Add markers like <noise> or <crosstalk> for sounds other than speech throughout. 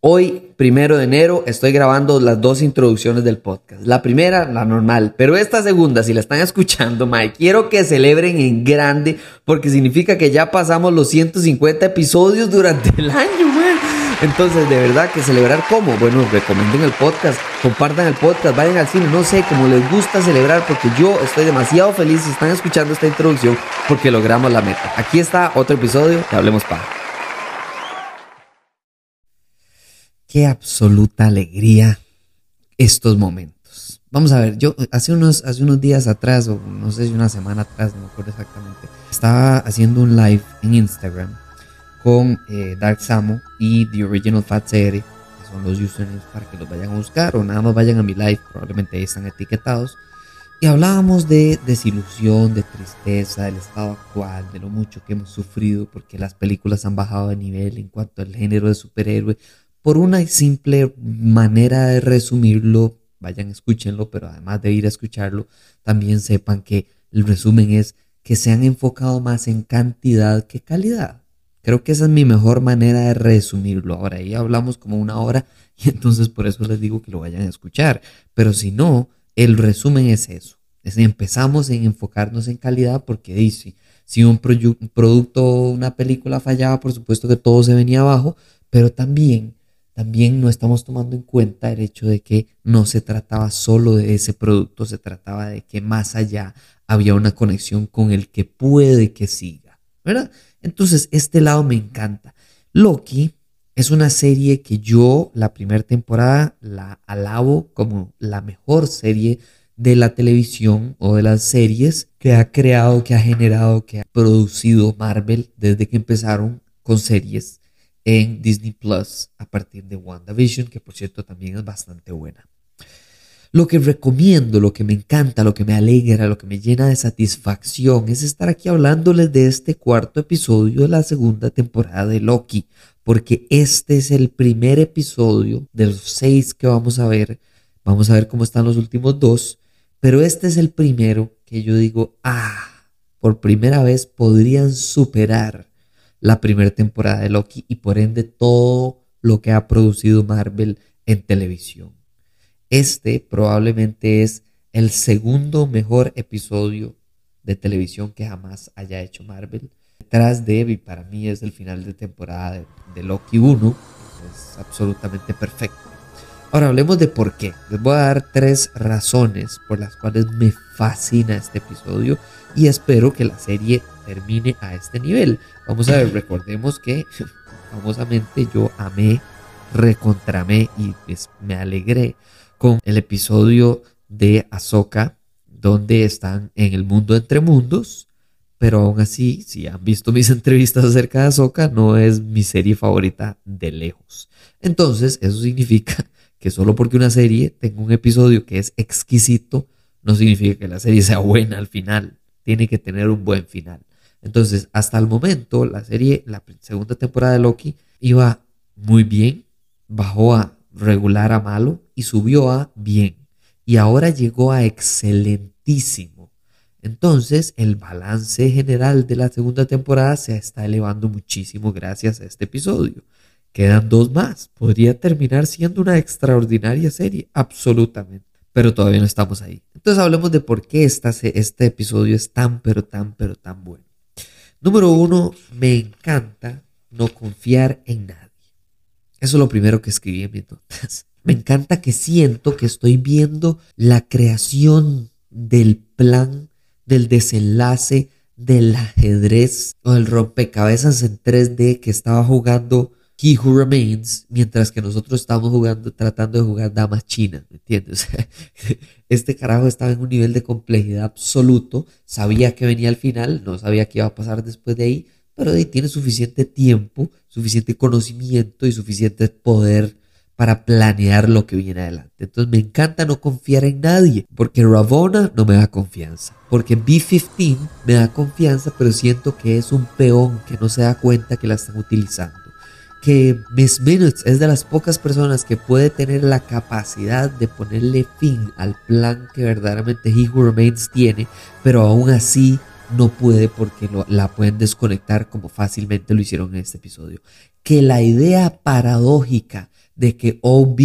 Hoy, primero de enero, estoy grabando las dos introducciones del podcast. La primera, la normal, pero esta segunda, si la están escuchando, Mike, quiero que celebren en grande porque significa que ya pasamos los 150 episodios durante el año, man. Entonces, de verdad que celebrar cómo? Bueno, recomienden el podcast, compartan el podcast, vayan al cine, no sé, como les gusta celebrar porque yo estoy demasiado feliz si están escuchando esta introducción porque logramos la meta. Aquí está otro episodio de Hablemos Pa. Qué absoluta alegría estos momentos. Vamos a ver, yo hace unos, hace unos días atrás, o no sé si una semana atrás, no me acuerdo exactamente, estaba haciendo un live en Instagram con eh, Dark Samo y The Original Fat Series, que son los usernames para que los vayan a buscar o nada más vayan a mi live, probablemente ahí están etiquetados. Y hablábamos de desilusión, de tristeza, del estado actual, de lo mucho que hemos sufrido porque las películas han bajado de nivel en cuanto al género de superhéroe por una simple manera de resumirlo, vayan, escúchenlo, pero además de ir a escucharlo, también sepan que el resumen es que se han enfocado más en cantidad que calidad. Creo que esa es mi mejor manera de resumirlo. Ahora, ahí hablamos como una hora y entonces por eso les digo que lo vayan a escuchar. Pero si no, el resumen es eso. Es empezamos en enfocarnos en calidad porque dice, si un, un producto, una película fallaba, por supuesto que todo se venía abajo, pero también también no estamos tomando en cuenta el hecho de que no se trataba solo de ese producto, se trataba de que más allá había una conexión con el que puede que siga, ¿verdad? Entonces, este lado me encanta. Loki es una serie que yo la primera temporada la alabo como la mejor serie de la televisión o de las series que ha creado, que ha generado, que ha producido Marvel desde que empezaron con series en Disney Plus a partir de WandaVision, que por cierto también es bastante buena. Lo que recomiendo, lo que me encanta, lo que me alegra, lo que me llena de satisfacción es estar aquí hablándoles de este cuarto episodio de la segunda temporada de Loki, porque este es el primer episodio de los seis que vamos a ver. Vamos a ver cómo están los últimos dos, pero este es el primero que yo digo, ah, por primera vez podrían superar la primera temporada de Loki y por ende todo lo que ha producido Marvel en televisión. Este probablemente es el segundo mejor episodio de televisión que jamás haya hecho Marvel. Detrás de, y para mí es el final de temporada de, Loki 1, es absolutamente perfecto. Ahora hablemos de por qué. Les voy a dar tres razones por las cuales me fascina este episodio y espero que la serie termine a este nivel. Vamos a ver, <laughs> recordemos que <laughs> famosamente yo amé, recontramé y pues, me alegré con el episodio de Ahsoka donde están en el mundo entre mundos, pero aún así, si han visto mis <laughs> entrevistas acerca de Ahsoka, no es mi serie favorita de lejos. Entonces, eso significa que solo porque una serie tenga un episodio que es exquisito, no significa que la serie sea buena al final. Tiene que tener un buen final. Entonces, hasta el momento, la serie, la segunda temporada de Loki, iba muy bien, bajó a regular a malo y subió a bien. Y ahora llegó a excelentísimo. Entonces, el balance general de la segunda temporada se está elevando muchísimo gracias a este episodio. Quedan dos más. Podría terminar siendo una extraordinaria serie, absolutamente. Pero todavía no estamos ahí. Entonces hablemos de por qué este episodio es tan, pero tan, pero tan bueno. Número uno, me encanta no confiar en nadie. Eso es lo primero que escribí en mis notas. <laughs> Me encanta que siento que estoy viendo la creación del plan, del desenlace, del ajedrez o del rompecabezas en 3D que estaba jugando He Who Remains, mientras que nosotros estamos jugando, tratando de jugar damas chinas, ¿me entiendes? <laughs> este carajo estaba en un nivel de complejidad absoluto, sabía que venía al final, no sabía qué iba a pasar después de ahí, pero ahí tiene suficiente tiempo, suficiente conocimiento y suficiente poder para planear lo que viene adelante. Entonces me encanta no confiar en nadie, porque Ravona no me da confianza, porque B-15 me da confianza, pero siento que es un peón que no se da cuenta que la están utilizando que Miss Minutes es de las pocas personas que puede tener la capacidad de ponerle fin al plan que verdaderamente He Who Remains tiene, pero aún así no puede porque la pueden desconectar como fácilmente lo hicieron en este episodio. Que la idea paradójica de que OB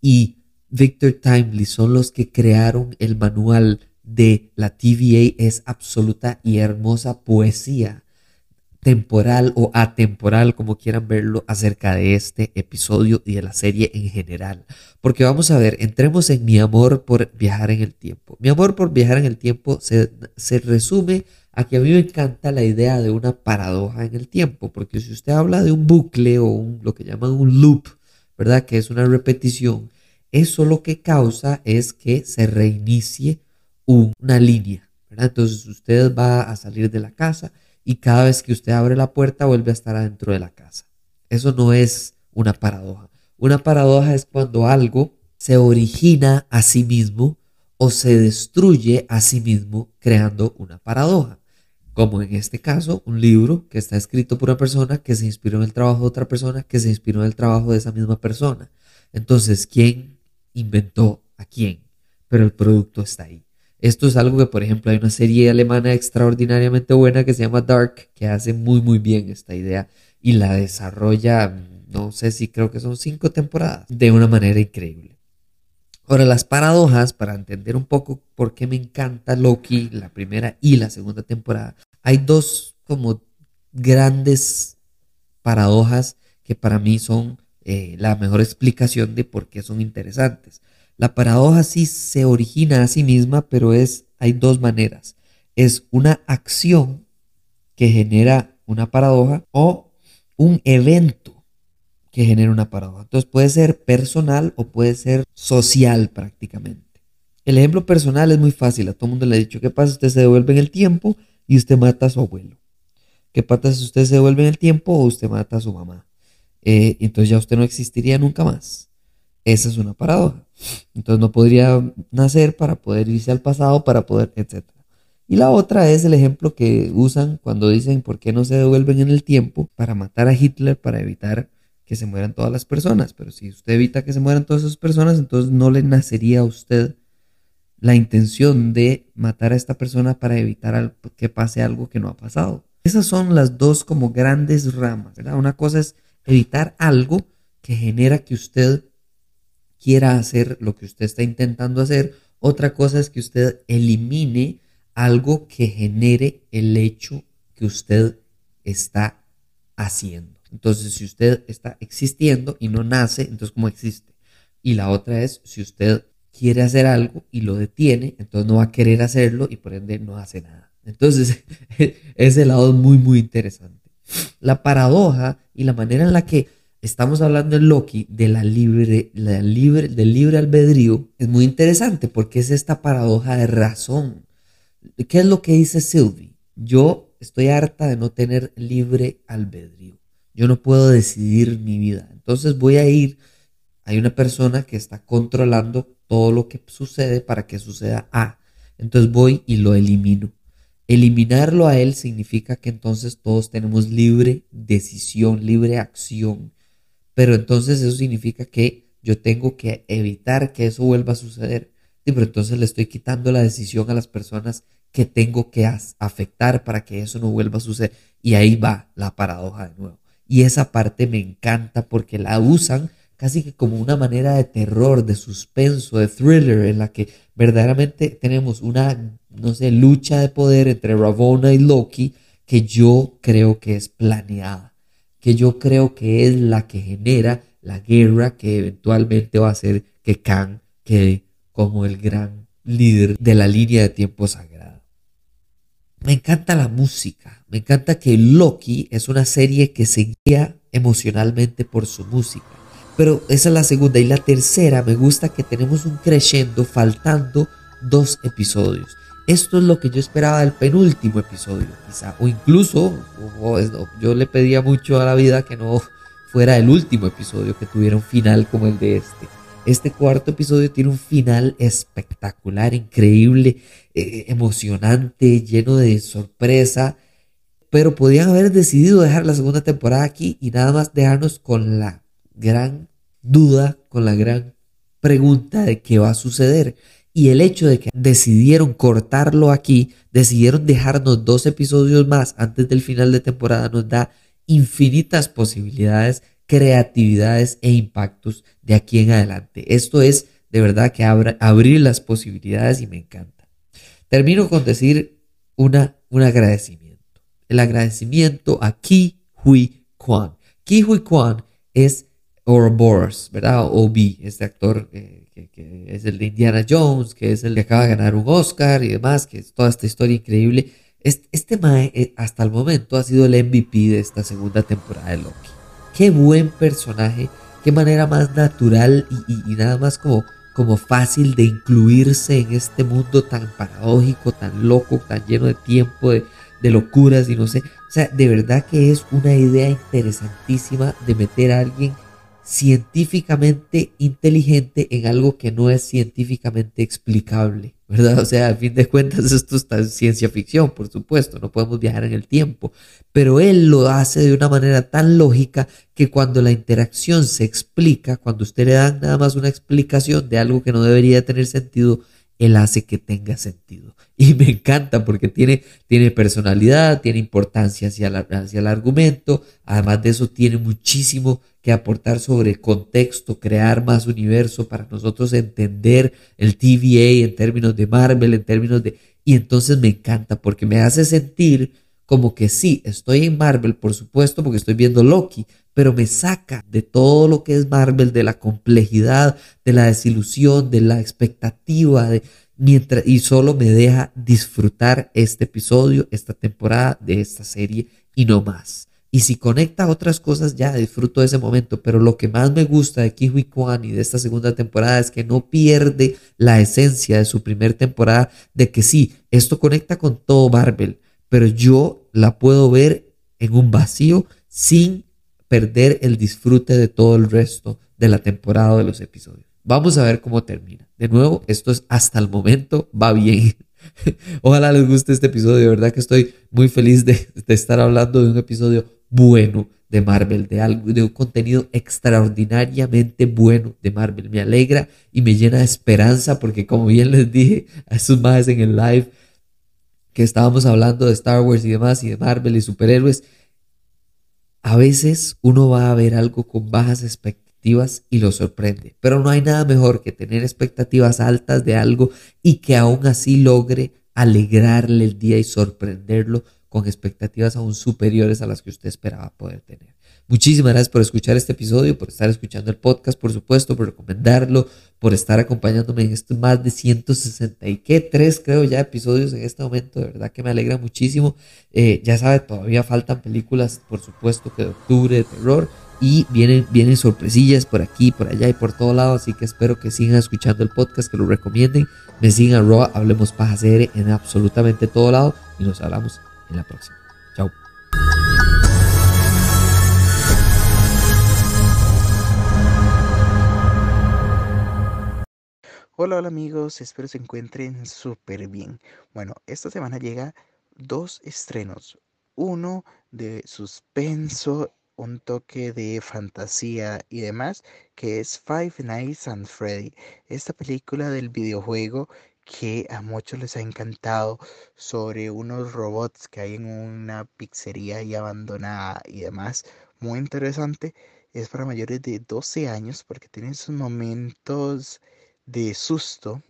y Victor Timely son los que crearon el manual de la TVA es absoluta y hermosa poesía temporal o atemporal, como quieran verlo, acerca de este episodio y de la serie en general. Porque vamos a ver, entremos en mi amor por viajar en el tiempo. Mi amor por viajar en el tiempo se, se resume a que a mí me encanta la idea de una paradoja en el tiempo, porque si usted habla de un bucle o un, lo que llaman un loop, ¿verdad? Que es una repetición, eso lo que causa es que se reinicie una línea. Entonces usted va a salir de la casa y cada vez que usted abre la puerta vuelve a estar adentro de la casa. Eso no es una paradoja. Una paradoja es cuando algo se origina a sí mismo o se destruye a sí mismo creando una paradoja. Como en este caso, un libro que está escrito por una persona que se inspiró en el trabajo de otra persona que se inspiró en el trabajo de esa misma persona. Entonces, ¿quién inventó a quién? Pero el producto está ahí. Esto es algo que, por ejemplo, hay una serie alemana extraordinariamente buena que se llama Dark, que hace muy, muy bien esta idea y la desarrolla, no sé si creo que son cinco temporadas, de una manera increíble. Ahora, las paradojas, para entender un poco por qué me encanta Loki, la primera y la segunda temporada, hay dos como grandes paradojas que para mí son eh, la mejor explicación de por qué son interesantes. La paradoja sí se origina a sí misma, pero es, hay dos maneras. Es una acción que genera una paradoja o un evento que genera una paradoja. Entonces puede ser personal o puede ser social prácticamente. El ejemplo personal es muy fácil. A todo el mundo le he dicho, ¿qué pasa usted se devuelve en el tiempo y usted mata a su abuelo? ¿Qué pasa si usted se devuelve en el tiempo o usted mata a su mamá? Eh, entonces ya usted no existiría nunca más. Esa es una paradoja. Entonces no podría nacer para poder irse al pasado, para poder, etc. Y la otra es el ejemplo que usan cuando dicen por qué no se devuelven en el tiempo para matar a Hitler, para evitar que se mueran todas las personas. Pero si usted evita que se mueran todas esas personas, entonces no le nacería a usted la intención de matar a esta persona para evitar que pase algo que no ha pasado. Esas son las dos como grandes ramas, ¿verdad? Una cosa es evitar algo que genera que usted quiera hacer lo que usted está intentando hacer. Otra cosa es que usted elimine algo que genere el hecho que usted está haciendo. Entonces, si usted está existiendo y no nace, entonces ¿cómo existe? Y la otra es, si usted quiere hacer algo y lo detiene, entonces no va a querer hacerlo y por ende no hace nada. Entonces, <laughs> ese lado es muy, muy interesante. La paradoja y la manera en la que estamos hablando en Loki de la libre, la libre, del libre albedrío, es muy interesante porque es esta paradoja de razón. ¿Qué es lo que dice Sylvie? Yo estoy harta de no tener libre albedrío. Yo no puedo decidir mi vida. Entonces voy a ir, hay una persona que está controlando todo lo que sucede para que suceda A. Entonces voy y lo elimino. Eliminarlo a él significa que entonces todos tenemos libre decisión, libre acción. Pero entonces eso significa que yo tengo que evitar que eso vuelva a suceder. Sí, pero entonces le estoy quitando la decisión a las personas que tengo que afectar para que eso no vuelva a suceder. Y ahí va la paradoja de nuevo. Y esa parte me encanta porque la usan casi que como una manera de terror, de suspenso, de thriller, en la que verdaderamente tenemos una, no sé, lucha de poder entre Ravonna y Loki que yo creo que es planeada que yo creo que es la que genera la guerra que eventualmente va a hacer que Khan quede como el gran líder de la línea de tiempo sagrado. Me encanta la música, me encanta que Loki es una serie que se guía emocionalmente por su música. Pero esa es la segunda. Y la tercera, me gusta que tenemos un crescendo faltando dos episodios. Esto es lo que yo esperaba del penúltimo episodio, quizá. O incluso, yo le pedía mucho a la vida que no fuera el último episodio, que tuviera un final como el de este. Este cuarto episodio tiene un final espectacular, increíble, eh, emocionante, lleno de sorpresa. Pero podían haber decidido dejar la segunda temporada aquí y nada más dejarnos con la gran duda, con la gran pregunta de qué va a suceder. Y el hecho de que decidieron cortarlo aquí, decidieron dejarnos dos episodios más antes del final de temporada, nos da infinitas posibilidades creatividades e impactos de aquí en adelante. Esto es de verdad que abrir las posibilidades y me encanta. Termino con decir una, un agradecimiento. El agradecimiento a Ki Hui Kwan. Ki Hui Kwan es Ouroboros, ¿verdad? OB, este actor eh, que, es el de Indiana Jones, que es el que acaba de ganar un Oscar y demás, que es toda esta historia increíble. Este, este Mae eh, hasta el momento ha sido el MVP de esta segunda temporada de Loki. Qué buen personaje, qué manera más natural y, nada más como, como fácil de incluirse en este mundo tan paradójico, tan loco, tan lleno de tiempo, de, de locuras y no sé. O sea, de verdad que es una idea interesantísima de meter a alguien científicamente inteligente en algo que no es científicamente explicable, ¿verdad? <laughs> O sea, a fin de cuentas esto está en ciencia ficción, por supuesto, no podemos viajar en el tiempo, pero él lo hace de una manera tan lógica que cuando la interacción se explica, cuando usted le da nada más una explicación de algo que no debería tener sentido, él hace que tenga sentido. <laughs> Y me encanta porque tiene, tiene personalidad, tiene importancia hacia, hacia el argumento, además de eso tiene muchísimo que aportar sobre contexto, crear más universo para nosotros entender el TVA en términos de Marvel, en términos de... Y entonces me encanta porque me hace sentir como que sí, estoy en Marvel, por supuesto, porque estoy viendo Loki, pero me saca de todo lo que es Marvel, de la complejidad, de la desilusión, de la expectativa, de, mientras, y solo me deja disfrutar este episodio, esta temporada de esta serie y no más. Y si conecta otras cosas, ya disfruto de ese momento. Pero lo que más me gusta de Kiwi Kwan y de esta segunda temporada es que no pierde la esencia de su primera temporada de que sí, esto conecta con todo Marvel, pero yo la puedo ver en un vacío sin perder el disfrute de todo el resto de la temporada de los episodios. Vamos a ver cómo termina. De nuevo, esto es hasta el momento, va bien. <laughs> Ojalá les guste este episodio, de verdad que estoy muy feliz de, estar hablando de un episodio bueno de Marvel, de algo, de un contenido extraordinariamente bueno de Marvel. Me alegra y me llena de esperanza porque como bien les dije a esos más en el live, que estábamos hablando de Star Wars y demás, y de Marvel y superhéroes, a veces uno va a ver algo con bajas expectativas y lo sorprende, pero no hay nada mejor que tener expectativas altas de algo y que aún así logre alegrarle el día y sorprenderlo con expectativas aún superiores a las que usted esperaba poder tener. Muchísimas gracias por escuchar este episodio, por estar escuchando el podcast, por supuesto, por recomendarlo, por estar acompañándome en estos más de 163, creo ya, episodios en este momento. De verdad que me alegra muchísimo. Eh, ya sabe, todavía faltan películas, por supuesto, que de octubre, de terror. Y vienen, vienen sorpresillas por aquí, por allá y por todo lado. Así que espero que sigan escuchando el podcast, que lo recomienden. Me sigan a Roa, Hablemos Paja CR en absolutamente todo lado. Y nos hablamos en la próxima. Chao. Hola, hola amigos, espero se encuentren súper bien. Bueno, esta semana llega dos estrenos. Uno de suspenso, un toque de fantasía y demás, que es Five Nights at Freddy. Esta película del videojuego que a muchos les ha encantado sobre unos robots que hay en una pizzería y abandonada y demás. Muy interesante. Es para mayores de 12 años porque tiene sus momentos de susto,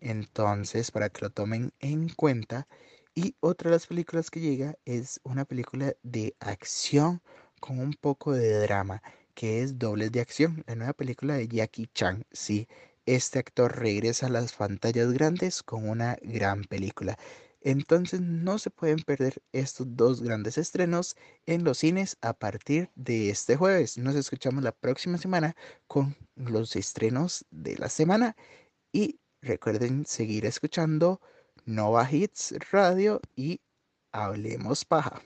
entonces para que lo tomen en cuenta. Y otra de las películas que llega es una película de acción con un poco de drama, que es Dobles de Acción, la nueva película de Jackie Chan. Sí, este actor regresa a las pantallas grandes con una gran película. Entonces no se pueden perder estos dos grandes estrenos en los cines a partir de este jueves. Nos escuchamos la próxima semana con los estrenos de la semana y recuerden seguir escuchando Nova Hits Radio y Hablemos Paja.